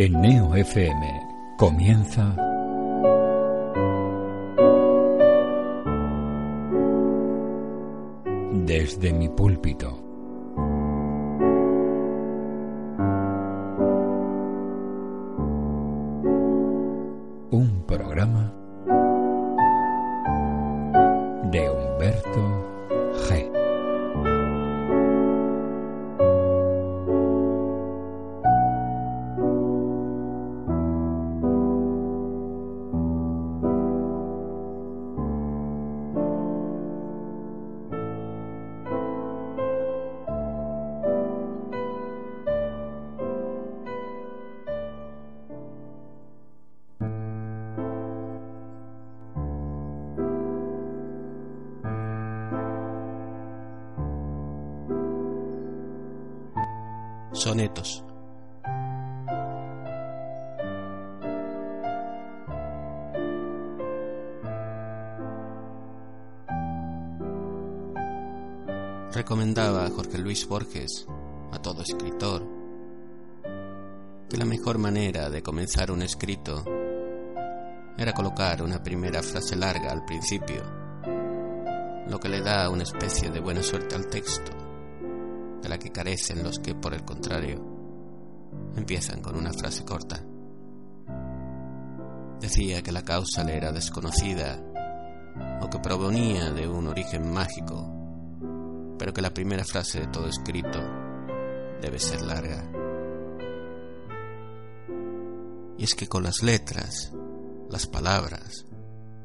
En Neo FM comienza Desde mi púlpito. Un programa Borges a todo escritor que la mejor manera de comenzar un escrito era colocar una primera frase larga al principio, lo que le da una especie de buena suerte al texto de la que carecen los que, por el contrario, empiezan con una frase corta. Decía que la causa le era desconocida o que provenía de un origen mágico, pero que la primera frase de todo escrito debe ser larga. Y es que con las letras, las palabras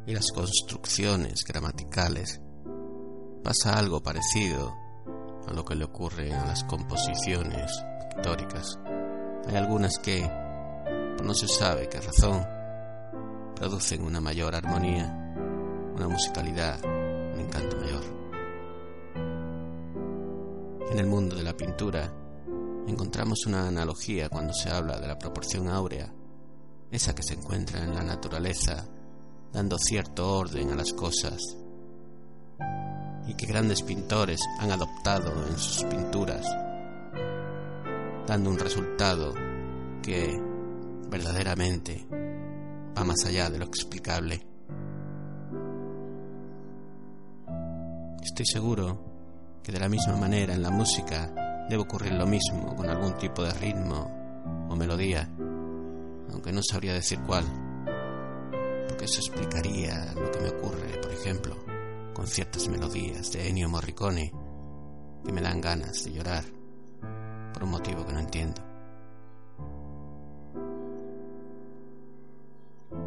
y las construcciones gramaticales pasa algo parecido a lo que le ocurre a las composiciones pictóricas. Hay algunas que, no se sabe qué razón, producen una mayor armonía, una musicalidad, un encanto mayor. En el mundo de la pintura encontramos una analogía cuando se habla de la proporción áurea, esa que se encuentra en la naturaleza, dando cierto orden a las cosas y que grandes pintores han adoptado en sus pinturas, dando un resultado que verdaderamente va más allá de lo explicable. Estoy seguro que de la misma manera en la música debe ocurrir lo mismo con algún tipo de ritmo o melodía, aunque no sabría decir cuál, porque eso explicaría lo que me ocurre, por ejemplo, con ciertas melodías de Ennio Morricone que me dan ganas de llorar por un motivo que no entiendo.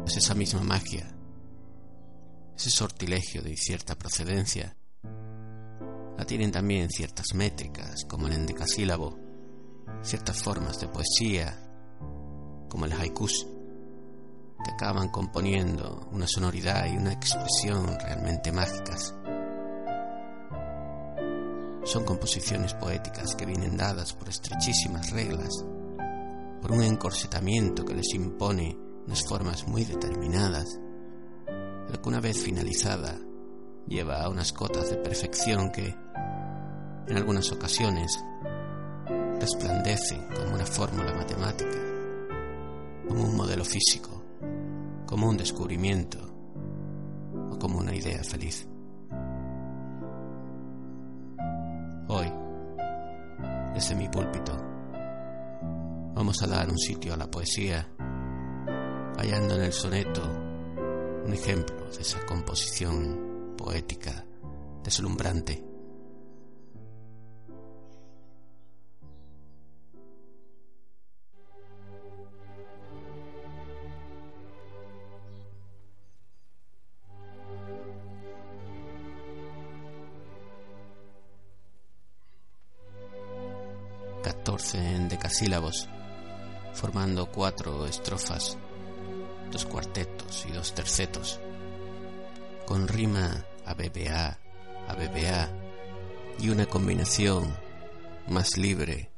Es esa misma magia, ese sortilegio de cierta procedencia, la tienen también ciertas métricas como el endecasílabo, ciertas formas de poesía como el haikus que acaban componiendo una sonoridad y una expresión realmente mágicas. Son composiciones poéticas que vienen dadas por estrechísimas reglas, por un encorsetamiento que les impone unas formas muy determinadas, pero que una vez finalizada lleva a unas cotas de perfección que, en algunas ocasiones, resplandecen como una fórmula matemática, como un modelo físico como un descubrimiento o como una idea feliz. Hoy, desde mi púlpito, vamos a dar un sitio a la poesía, hallando en el soneto un ejemplo de esa composición poética deslumbrante 14 en decasílabos, formando cuatro estrofas, dos cuartetos y dos tercetos, con rima a BBA, a y una combinación más libre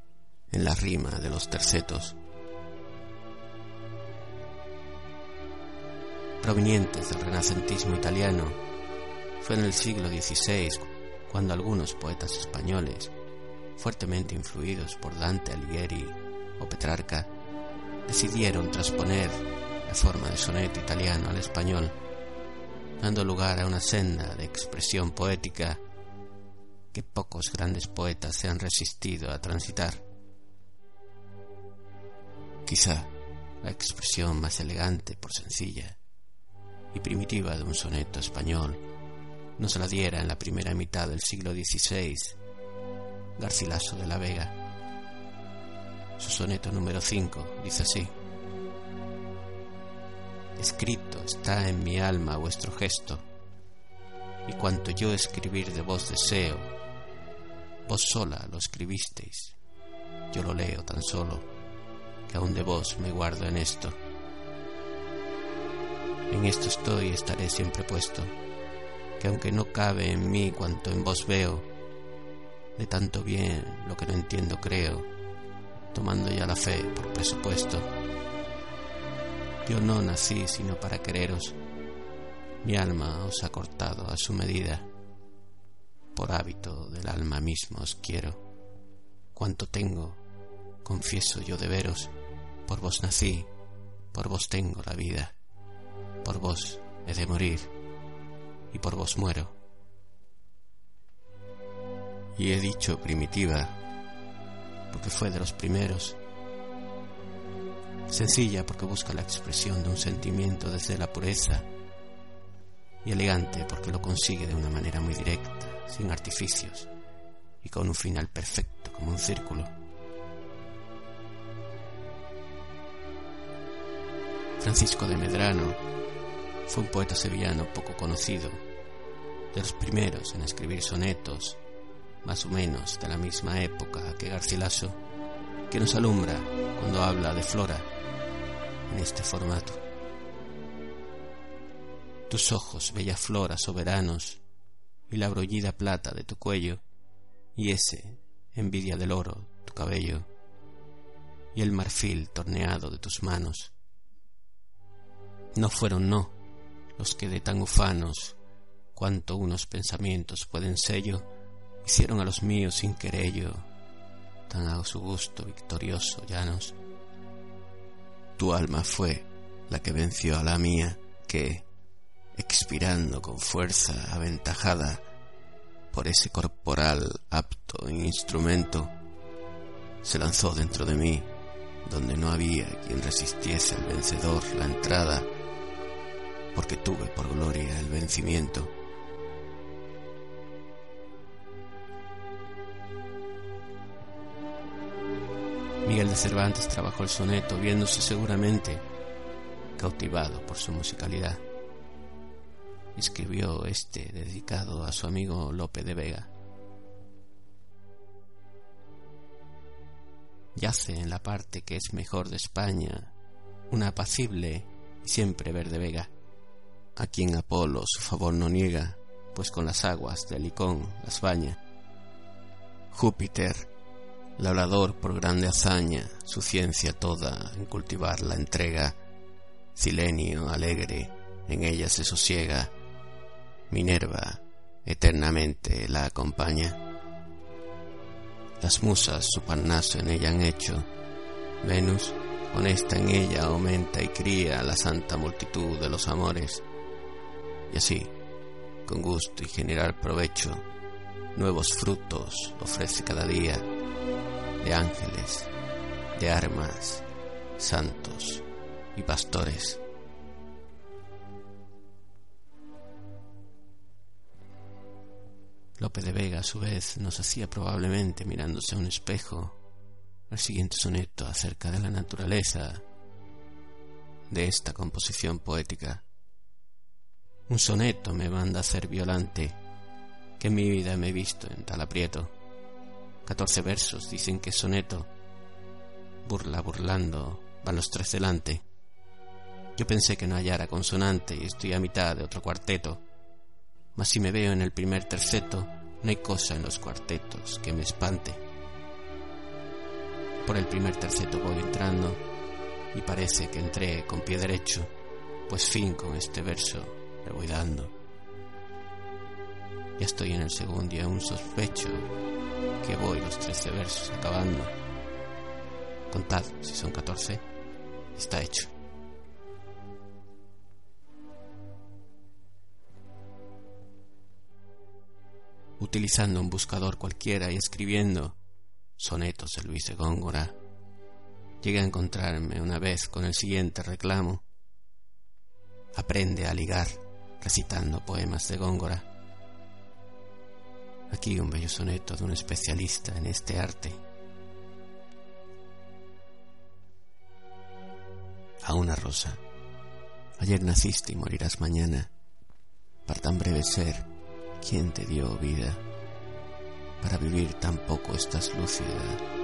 en la rima de los tercetos. Provenientes del renacentismo italiano, fue en el siglo XVI cuando algunos poetas españoles, fuertemente influidos por Dante Alighieri o Petrarca, decidieron transponer la forma de soneto italiano al español, dando lugar a una senda de expresión poética que pocos grandes poetas se han resistido a transitar. Quizá la expresión más elegante por sencilla y primitiva de un soneto español no se la diera en la primera mitad del siglo XVI Garcilaso de la Vega. Su soneto número 5 dice así. Escrito está en mi alma vuestro gesto, y cuanto yo escribir de vos deseo, vos sola lo escribisteis, yo lo leo tan solo, que aún de vos me guardo en esto. En esto estoy y estaré siempre puesto que aunque no cabe en mí cuanto en vos veo, de tanto bien lo que no entiendo creo, tomando ya la fe por presupuesto. Yo no nací sino para quereros, mi alma os ha cortado a su medida, por hábito del alma mismo os quiero. Cuanto tengo, confieso yo de veros, por vos nací, por vos tengo la vida, por vos he de morir y por vos muero. Y he dicho primitiva, porque fue de los primeros. Sencilla porque busca la expresión de un sentimiento desde la pureza. Y elegante porque lo consigue de una manera muy directa, sin artificios, y con un final perfecto como un círculo. Francisco de Medrano fue un poeta sevillano poco conocido, de los primeros en escribir sonetos, más o menos de la misma época que Garcilaso, que nos alumbra cuando habla de Flora en este formato. Tus ojos, bella flora, soberanos, y la brollida plata de tu cuello, y ese, envidia del oro, tu cabello, y el marfil torneado de tus manos. No fueron, no, los que de tan ufanos cuanto unos pensamientos pueden sello, hicieron a los míos sin querello, tan a su gusto victorioso llanos. Tu alma fue la que venció a la mía, que, expirando con fuerza aventajada por ese corporal apto en instrumento, se lanzó dentro de mí, donde no había quien resistiese al vencedor la entrada porque tuve por gloria el vencimiento. Miguel de Cervantes trabajó el soneto viéndose seguramente cautivado por su musicalidad. Escribió este dedicado a su amigo Lope de Vega. Yace en la parte que es mejor de España una apacible y siempre verde vega a quien Apolo su favor no niega, pues con las aguas de Licón las baña. Júpiter, labrador por grande hazaña, su ciencia toda en cultivar la entrega, Silenio alegre, en ella se sosiega, Minerva eternamente la acompaña. Las musas su parnaso en ella han hecho, Venus honesta en ella aumenta y cría la santa multitud de los amores, y así, con gusto y generar provecho, nuevos frutos ofrece cada día de ángeles, de armas, santos y pastores. Lope de Vega, a su vez, nos hacía probablemente mirándose a un espejo el siguiente soneto acerca de la naturaleza de esta composición poética un soneto me manda a ser violante, que en mi vida me he visto en tal aprieto. Catorce versos dicen que soneto. Burla burlando, van los tres delante. Yo pensé que no hallara consonante y estoy a mitad de otro cuarteto. Mas si me veo en el primer terceto, no hay cosa en los cuartetos que me espante. Por el primer terceto voy entrando y parece que entré con pie derecho, pues fin con este verso le voy dando. Ya estoy en el segundo y aún sospecho que voy los trece versos acabando. Contad si son catorce, está hecho. utilizando un buscador cualquiera y escribiendo sonetos de Luis de Góngora, llegué a encontrarme una vez con el siguiente reclamo. Aprende a ligar recitando poemas de Góngora. Aquí un bello soneto de un especialista en este arte. A una rosa. Ayer naciste y morirás mañana. Para tan breve ser, ¿Quién te dio vida? Para vivir tan poco estás lúcida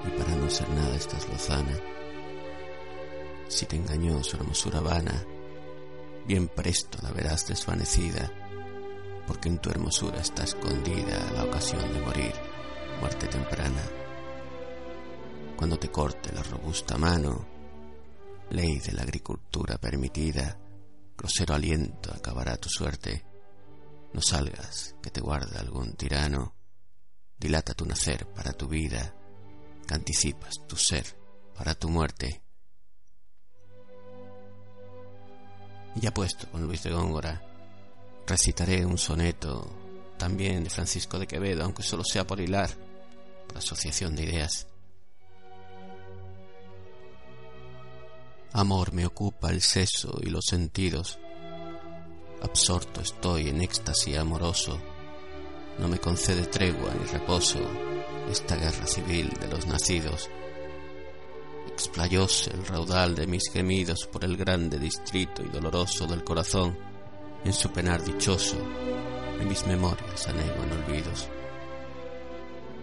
y para no ser nada estás lozana. Si te engañó su hermosura vana, bien presto la verás desvanecida, porque en tu hermosura está escondida la ocasión de morir, muerte temprana. Cuando te corte la robusta mano, ley de la agricultura permitida, grosero aliento acabará tu suerte no salgas, que te guarda algún tirano. Dilata tu nacer para tu vida, que anticipas tu ser para tu muerte. Y ya puesto con Luis de Góngora, recitaré un soneto también de Francisco de Quevedo, aunque solo sea por hilar, por asociación de ideas. Amor me ocupa el seso y los sentidos absorto estoy en éxtasis amoroso, no me concede tregua ni reposo esta guerra civil de los nacidos. Explayóse el raudal de mis gemidos por el grande distrito y doloroso del corazón, en su penar dichoso, en mis memorias anego en olvidos.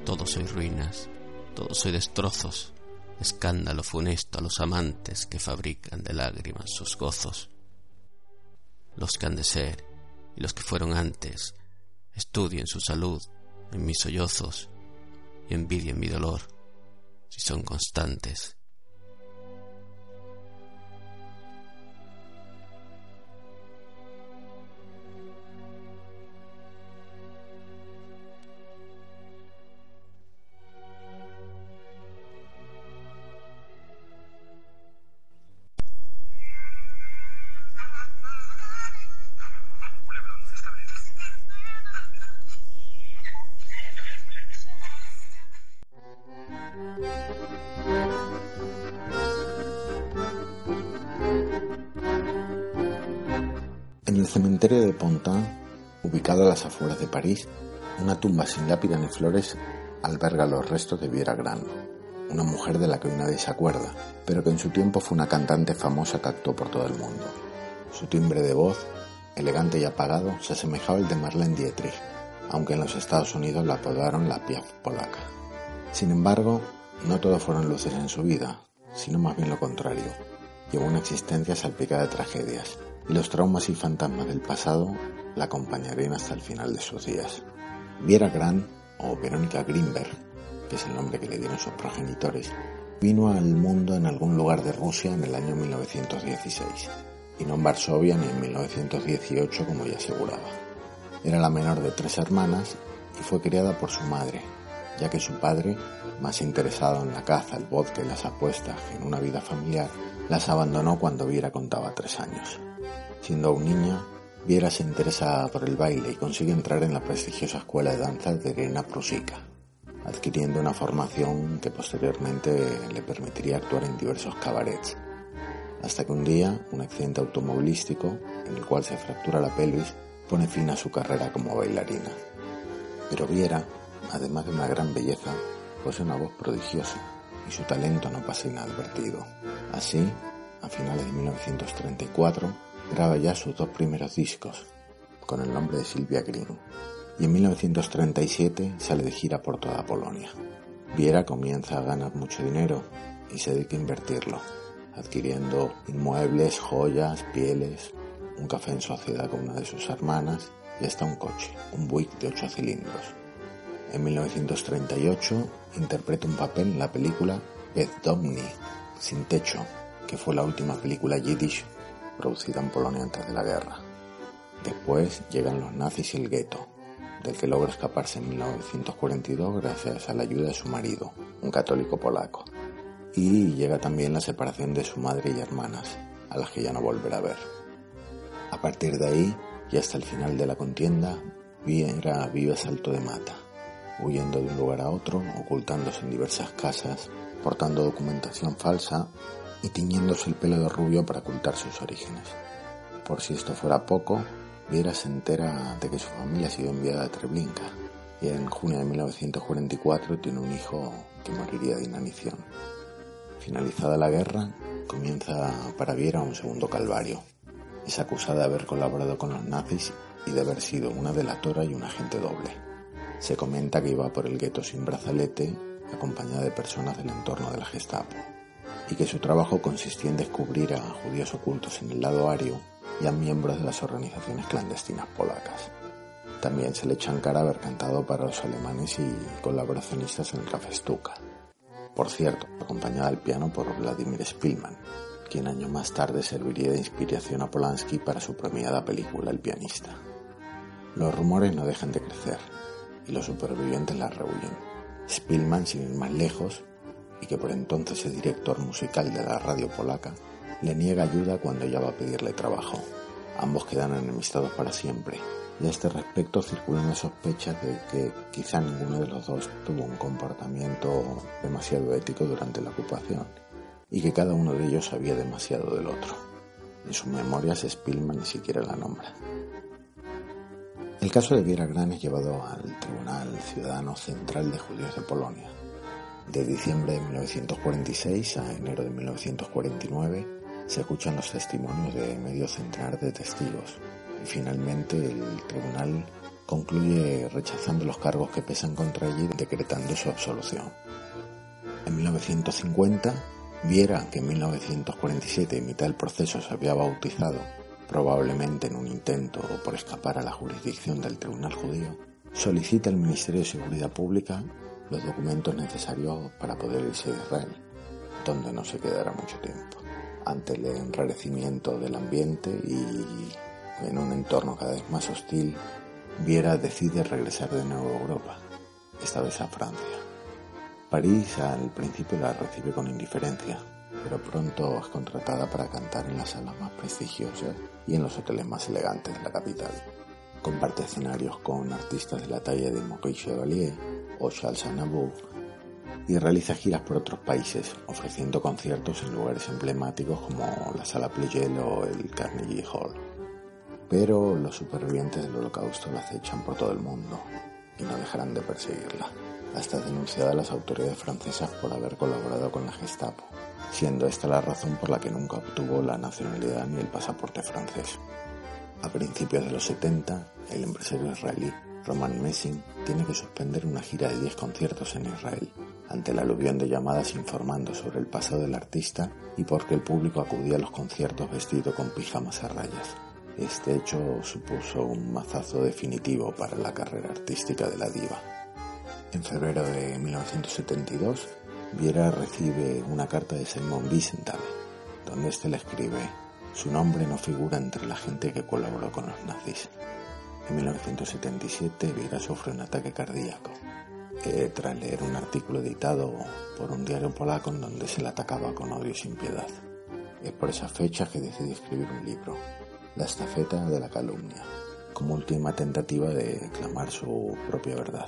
Todo soy ruinas, todo soy destrozos, escándalo funesto a los amantes que fabrican de lágrimas sus gozos los que han de ser y los que fueron antes, estudien su salud en mis sollozos y envidien mi dolor, si son constantes. París, una tumba sin lápida ni flores alberga los restos de Viera Gran, una mujer de la que hoy nadie se acuerda, pero que en su tiempo fue una cantante famosa que actuó por todo el mundo. Su timbre de voz, elegante y apagado, se asemejaba al de Marlene Dietrich, aunque en los Estados Unidos la apodaron la Piaf polaca. Sin embargo, no todo fueron luces en su vida, sino más bien lo contrario. Llevó una existencia salpicada de tragedias, y los traumas y fantasmas del pasado la acompañarían hasta el final de sus días. Viera Gran, o Verónica Greenberg, que es el nombre que le dieron sus progenitores, vino al mundo en algún lugar de Rusia en el año 1916, y no en Varsovia ni en 1918 como ya aseguraba. Era la menor de tres hermanas y fue criada por su madre, ya que su padre, más interesado en la caza, el vodka y las apuestas que en una vida familiar, las abandonó cuando Viera contaba tres años. Siendo aún niña, Viera se interesa por el baile y consigue entrar en la prestigiosa escuela de danza de Irina Prusica, adquiriendo una formación que posteriormente le permitiría actuar en diversos cabarets. Hasta que un día, un accidente automovilístico, en el cual se fractura la pelvis, pone fin a su carrera como bailarina. Pero Viera, además de una gran belleza, posee una voz prodigiosa y su talento no pasa inadvertido. Así, a finales de 1934, graba ya sus dos primeros discos, con el nombre de Silvia Green, y en 1937 sale de gira por toda Polonia. Viera comienza a ganar mucho dinero y se dedica a invertirlo, adquiriendo inmuebles, joyas, pieles, un café en sociedad con una de sus hermanas y hasta un coche, un Buick de 8 cilindros. En 1938 interpreta un papel en la película Domni, Sin Techo, que fue la última película yiddish producida en Polonia antes de la guerra. Después llegan los nazis y el gueto, del que logra escaparse en 1942 gracias a la ayuda de su marido, un católico polaco. Y llega también la separación de su madre y hermanas, a las que ya no volverá a ver. A partir de ahí, y hasta el final de la contienda, Viera vive salto de mata, huyendo de un lugar a otro, ocultándose en diversas casas, portando documentación falsa y tiñéndose el pelo de rubio para ocultar sus orígenes. Por si esto fuera poco, Viera se entera de que su familia ha sido enviada a Treblinka y en junio de 1944 tiene un hijo que moriría de inanición. Finalizada la guerra, comienza para Viera un segundo calvario. Es acusada de haber colaborado con los nazis y de haber sido una delatora y un agente doble. Se comenta que iba por el gueto sin brazalete, acompañada de personas del entorno de la Gestapo, y que su trabajo consistía en descubrir a judíos ocultos en el lado ario y a miembros de las organizaciones clandestinas polacas. También se le echan cara haber cantado para los alemanes y colaboracionistas en el Café Stuka. Por cierto, acompañada al piano por Vladimir Spielman, quien año más tarde serviría de inspiración a Polanski para su premiada película El pianista. Los rumores no dejan de crecer y los supervivientes la rehuyen. Spielman, sin ir más lejos, y que por entonces es director musical de la radio polaca, le niega ayuda cuando ella va a pedirle trabajo. Ambos quedan enemistados para siempre, y a este respecto circulan las sospechas de que quizá ninguno de los dos tuvo un comportamiento demasiado ético durante la ocupación, y que cada uno de ellos sabía demasiado del otro. En sus memorias Spielman ni siquiera la nombra. El caso de Viera Gran es llevado al Tribunal Ciudadano Central de Judíos de Polonia. De diciembre de 1946 a enero de 1949 se escuchan los testimonios de medio centenar de testigos y finalmente el tribunal concluye rechazando los cargos que pesan contra ella y decretando su absolución. En 1950, Viera que en 1947, en mitad del proceso, se había bautizado, probablemente en un intento por escapar a la jurisdicción del Tribunal Judío, solicita al Ministerio de Seguridad Pública los documentos necesarios para poder irse de Israel, donde no se quedará mucho tiempo ante el enrarecimiento del ambiente y en un entorno cada vez más hostil, Viera decide regresar de nuevo a Europa, esta vez a Francia. París al principio la recibe con indiferencia, pero pronto es contratada para cantar en las salas más prestigiosas y en los hoteles más elegantes de la capital. Comparte escenarios con artistas de la talla de Maurice Chevalier o Charles Aznavour y realiza giras por otros países, ofreciendo conciertos en lugares emblemáticos como la Sala Pleyel o el Carnegie Hall. Pero los supervivientes del holocausto la acechan por todo el mundo y no dejarán de perseguirla, hasta denunciada a las autoridades francesas por haber colaborado con la Gestapo, siendo esta la razón por la que nunca obtuvo la nacionalidad ni el pasaporte francés. A principios de los 70, el empresario israelí Roman Messing tiene que suspender una gira de 10 conciertos en Israel ante la aluvión de llamadas informando sobre el pasado del artista y porque el público acudía a los conciertos vestido con pijamas a rayas. Este hecho supuso un mazazo definitivo para la carrera artística de la diva. En febrero de 1972, Viera recibe una carta de Simon Wiesenthal, donde éste le escribe: Su nombre no figura entre la gente que colaboró con los nazis. En 1977, Viera sufre un ataque cardíaco tras leer un artículo editado por un diario polaco en donde se le atacaba con odio sin piedad. Es por esa fecha que decidí escribir un libro, La estafeta de la calumnia, como última tentativa de clamar su propia verdad.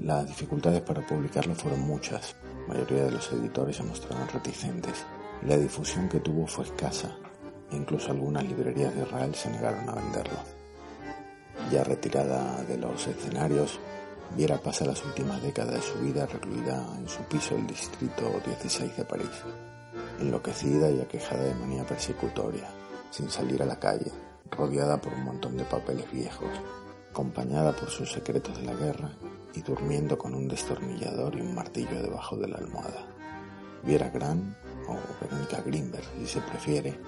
Las dificultades para publicarlo fueron muchas, la mayoría de los editores se mostraron reticentes, y la difusión que tuvo fue escasa, incluso algunas librerías de Israel se negaron a venderlo. Ya retirada de los escenarios, Viera pasa las últimas décadas de su vida recluida en su piso del distrito 16 de París, enloquecida y aquejada de manía persecutoria, sin salir a la calle, rodeada por un montón de papeles viejos, acompañada por sus secretos de la guerra y durmiendo con un destornillador y un martillo debajo de la almohada. Viera Gran, o Verónica Greenberg si se prefiere,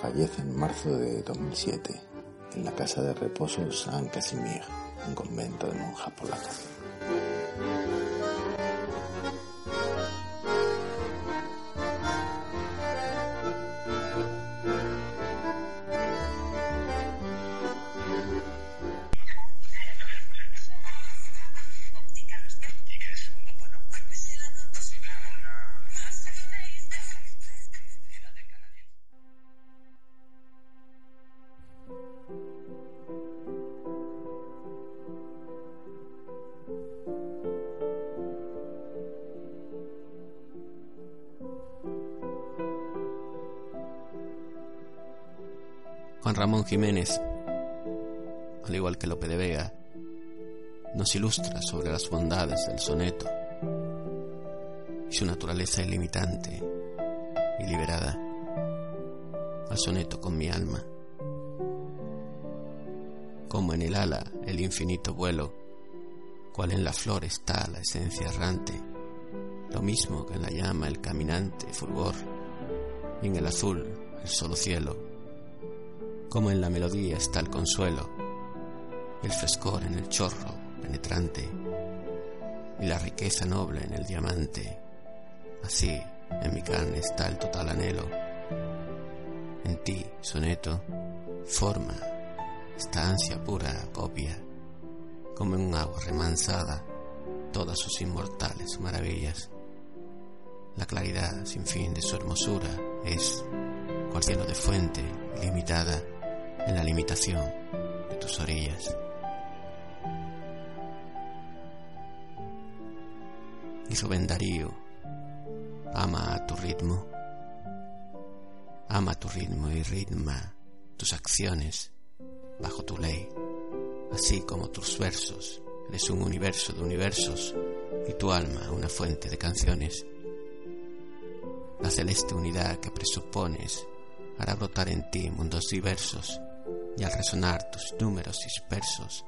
fallece en marzo de 2007 en la casa de reposo San Casimir, un convento de monjas polacas. Ramón Jiménez, al igual que Lope de Vega, nos ilustra sobre las bondades del soneto y su naturaleza ilimitante y liberada al soneto con mi alma. Como en el ala el infinito vuelo, cual en la flor está la esencia errante, lo mismo que en la llama el caminante fulgor, y en el azul el solo cielo como en la melodía está el consuelo, el frescor en el chorro penetrante y la riqueza noble en el diamante. Así en mi carne está el total anhelo. En ti, soneto, forma esta ansia pura copia, como en un agua remansada, todas sus inmortales maravillas. La claridad sin fin de su hermosura es, cual de fuente ilimitada, en la limitación de tus orillas. Y Rubén Darío ama a tu ritmo, ama tu ritmo y ritma tus acciones bajo tu ley, así como tus versos. Eres un universo de universos y tu alma una fuente de canciones. La celeste unidad que presupones hará brotar en ti mundos diversos y al resonar tus números dispersos,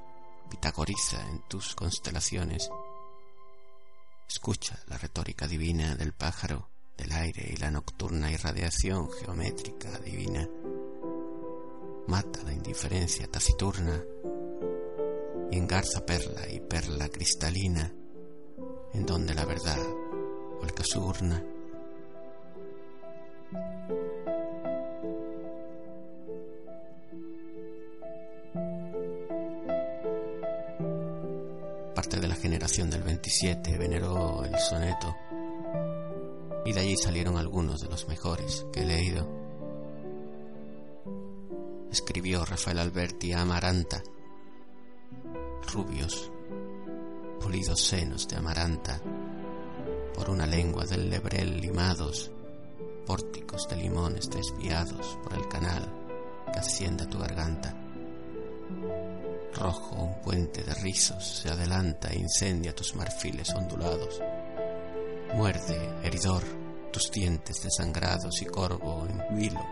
pitagoriza en tus constelaciones. Escucha la retórica divina del pájaro, del aire y la nocturna irradiación geométrica divina. Mata la indiferencia taciturna y engarza perla y perla cristalina, en donde la verdad vuelca urna. 27 veneró el soneto y de allí salieron algunos de los mejores que he leído. Escribió Rafael Alberti a Amaranta, rubios, pulidos senos de Amaranta, por una lengua del lebrel limados, pórticos de limones desviados por el canal que asciende a tu garganta Rojo un puente de rizos se adelanta e incendia tus marfiles ondulados. Muerde, heridor, tus dientes desangrados y corvo en vilo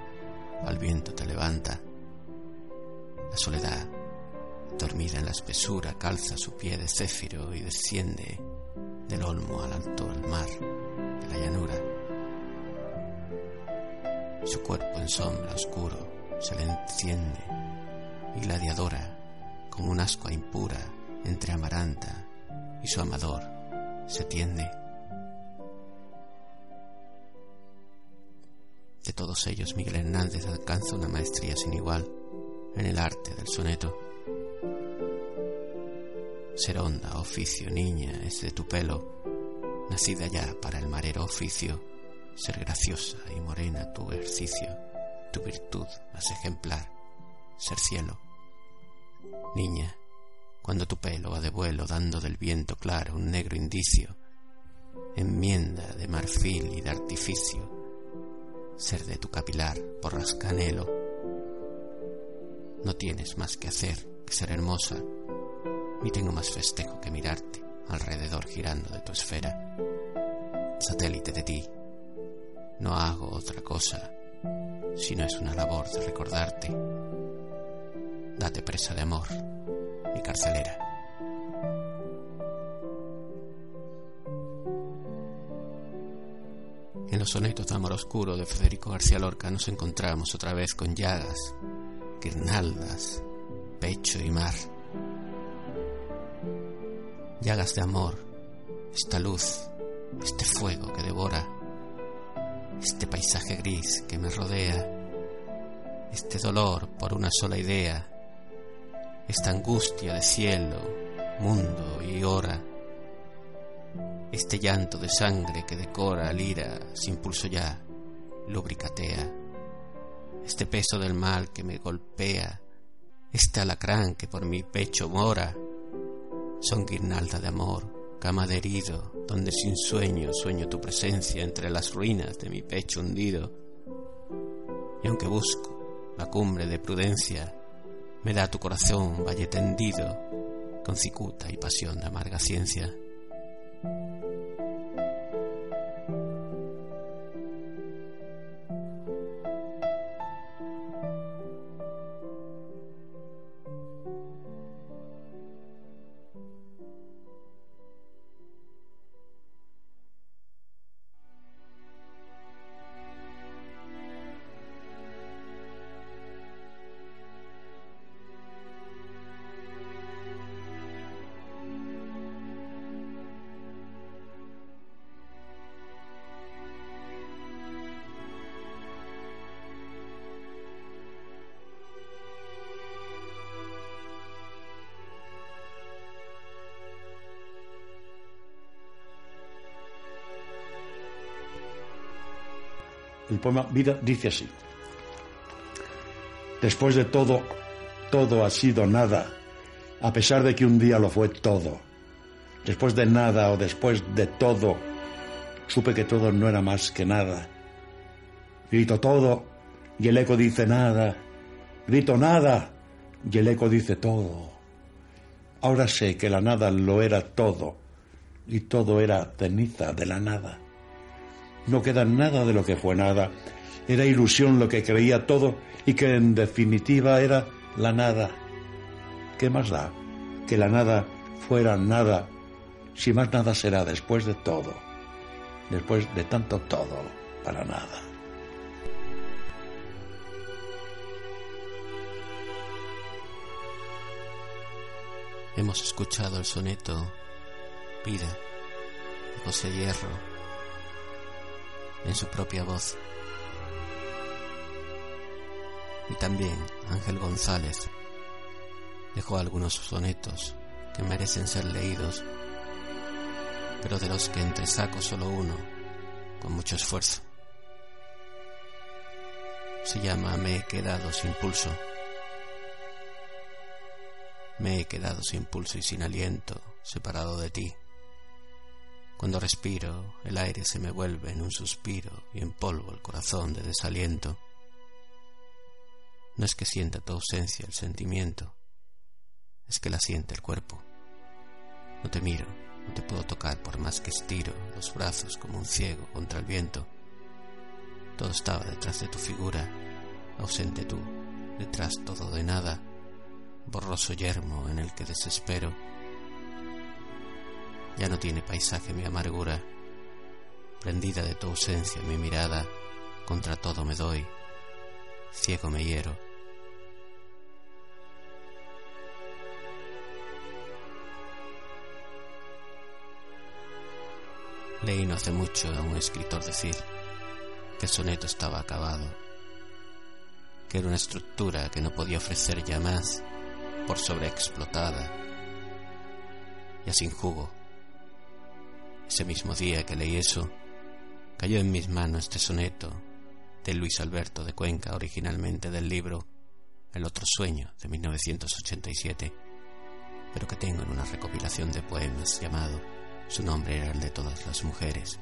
al viento te levanta. La soledad, dormida en la espesura, calza su pie de céfiro y desciende del olmo al alto del mar, de la llanura. Su cuerpo en sombra oscuro se le enciende y gladiadora como un ascua impura entre Amaranta y su amador se tiende. De todos ellos, Miguel Hernández alcanza una maestría sin igual en el arte del soneto. Ser honda, oficio, niña, es de tu pelo, nacida ya para el marero oficio, ser graciosa y morena tu ejercicio, tu virtud más ejemplar, ser cielo Niña, cuando tu pelo va de vuelo dando del viento claro un negro indicio, enmienda de marfil y de artificio, ser de tu capilar por rascanelo. No tienes más que hacer que ser hermosa, ni tengo más festejo que mirarte alrededor girando de tu esfera. Satélite de ti, no hago otra cosa si no es una labor de recordarte date presa de amor mi carcelera. En los sonetos de Amor Oscuro de Federico García Lorca nos encontramos otra vez con llagas, guirnaldas, pecho y mar. Llagas de amor, esta luz, este fuego que devora, este paisaje gris que me rodea, este dolor por una sola idea, esta angustia de cielo, mundo y hora este llanto de sangre que decora lira sin pulso ya, lubricatea, este peso del mal que me golpea, este alacrán que por mi pecho mora, son guirnalda de amor, cama de herido, donde sin sueño sueño tu presencia entre las ruinas de mi pecho hundido. Y aunque busco la cumbre de prudencia, me da tu corazón valle tendido, con cicuta y pasión de amarga ciencia. El poema Vida dice así. Después de todo, todo ha sido nada, a pesar de que un día lo fue todo. Después de nada o después de todo, supe que todo no era más que nada. Grito todo y el eco dice nada. Grito nada y el eco dice todo. Ahora sé que la nada lo era todo y todo era ceniza de la nada. No queda nada de lo que fue nada. Era ilusión lo que creía todo y que en definitiva era la nada. ¿Qué más da? Que la nada fuera nada, si más nada será después de todo, después de tanto todo, para nada. Hemos escuchado el soneto Vida de José Hierro en su propia voz. Y también Ángel González dejó algunos sonetos que merecen ser leídos, pero de los que entresaco solo uno, con mucho esfuerzo. Se llama Me he quedado sin pulso. Me he quedado sin pulso y sin aliento, separado de ti. Cuando respiro, el aire se me vuelve en un suspiro y en polvo el corazón de desaliento. No es que sienta tu ausencia el sentimiento, es que la siente el cuerpo. No te miro, no te puedo tocar por más que estiro los brazos como un ciego contra el viento. Todo estaba detrás de tu figura, ausente tú, detrás todo de nada, borroso yermo en el que desespero ya no tiene paisaje mi amargura. Prendida de tu ausencia mi mirada, contra todo me doy, ciego me hiero. Leí no hace mucho a un escritor decir que el soneto estaba acabado, que era una estructura que no podía ofrecer ya más por sobreexplotada, ya sin jugo ese mismo día que leí eso, cayó en mis manos este soneto de Luis Alberto de Cuenca, originalmente del libro El otro sueño de 1987, pero que tengo en una recopilación de poemas llamado Su nombre era el de todas las mujeres,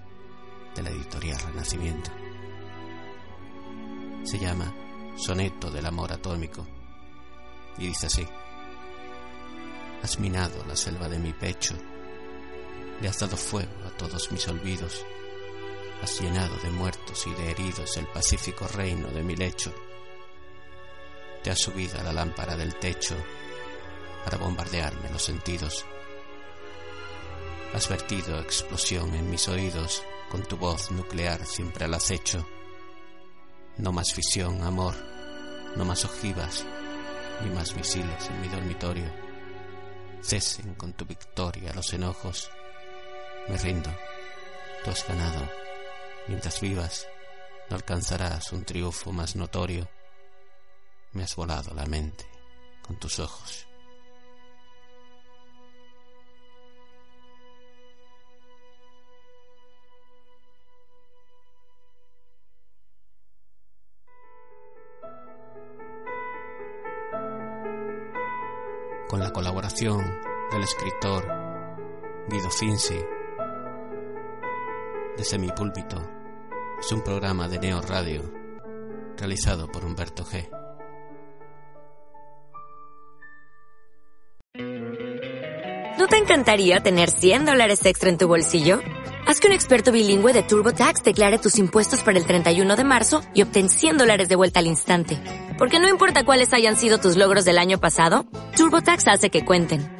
de la editorial Renacimiento. Se llama Soneto del amor atómico y dice así, Has minado la selva de mi pecho le has dado fuego todos mis olvidos. Has llenado de muertos y de heridos el pacífico reino de mi lecho. Te has subido a la lámpara del techo para bombardearme los sentidos. Has vertido explosión en mis oídos con tu voz nuclear siempre al acecho. No más fisión, amor, no más ojivas, ni más misiles en mi dormitorio. Cesen con tu victoria los enojos. Me rindo, tú has ganado. Mientras vivas, no alcanzarás un triunfo más notorio. Me has volado la mente con tus ojos. con la colaboración del escritor Guido Finzi de Semipúlpito. Es un programa de Neo Radio realizado por Humberto G. ¿No te encantaría tener 100 dólares extra en tu bolsillo? Haz que un experto bilingüe de TurboTax declare tus impuestos para el 31 de marzo y obtén 100 dólares de vuelta al instante. Porque no importa cuáles hayan sido tus logros del año pasado, TurboTax hace que cuenten.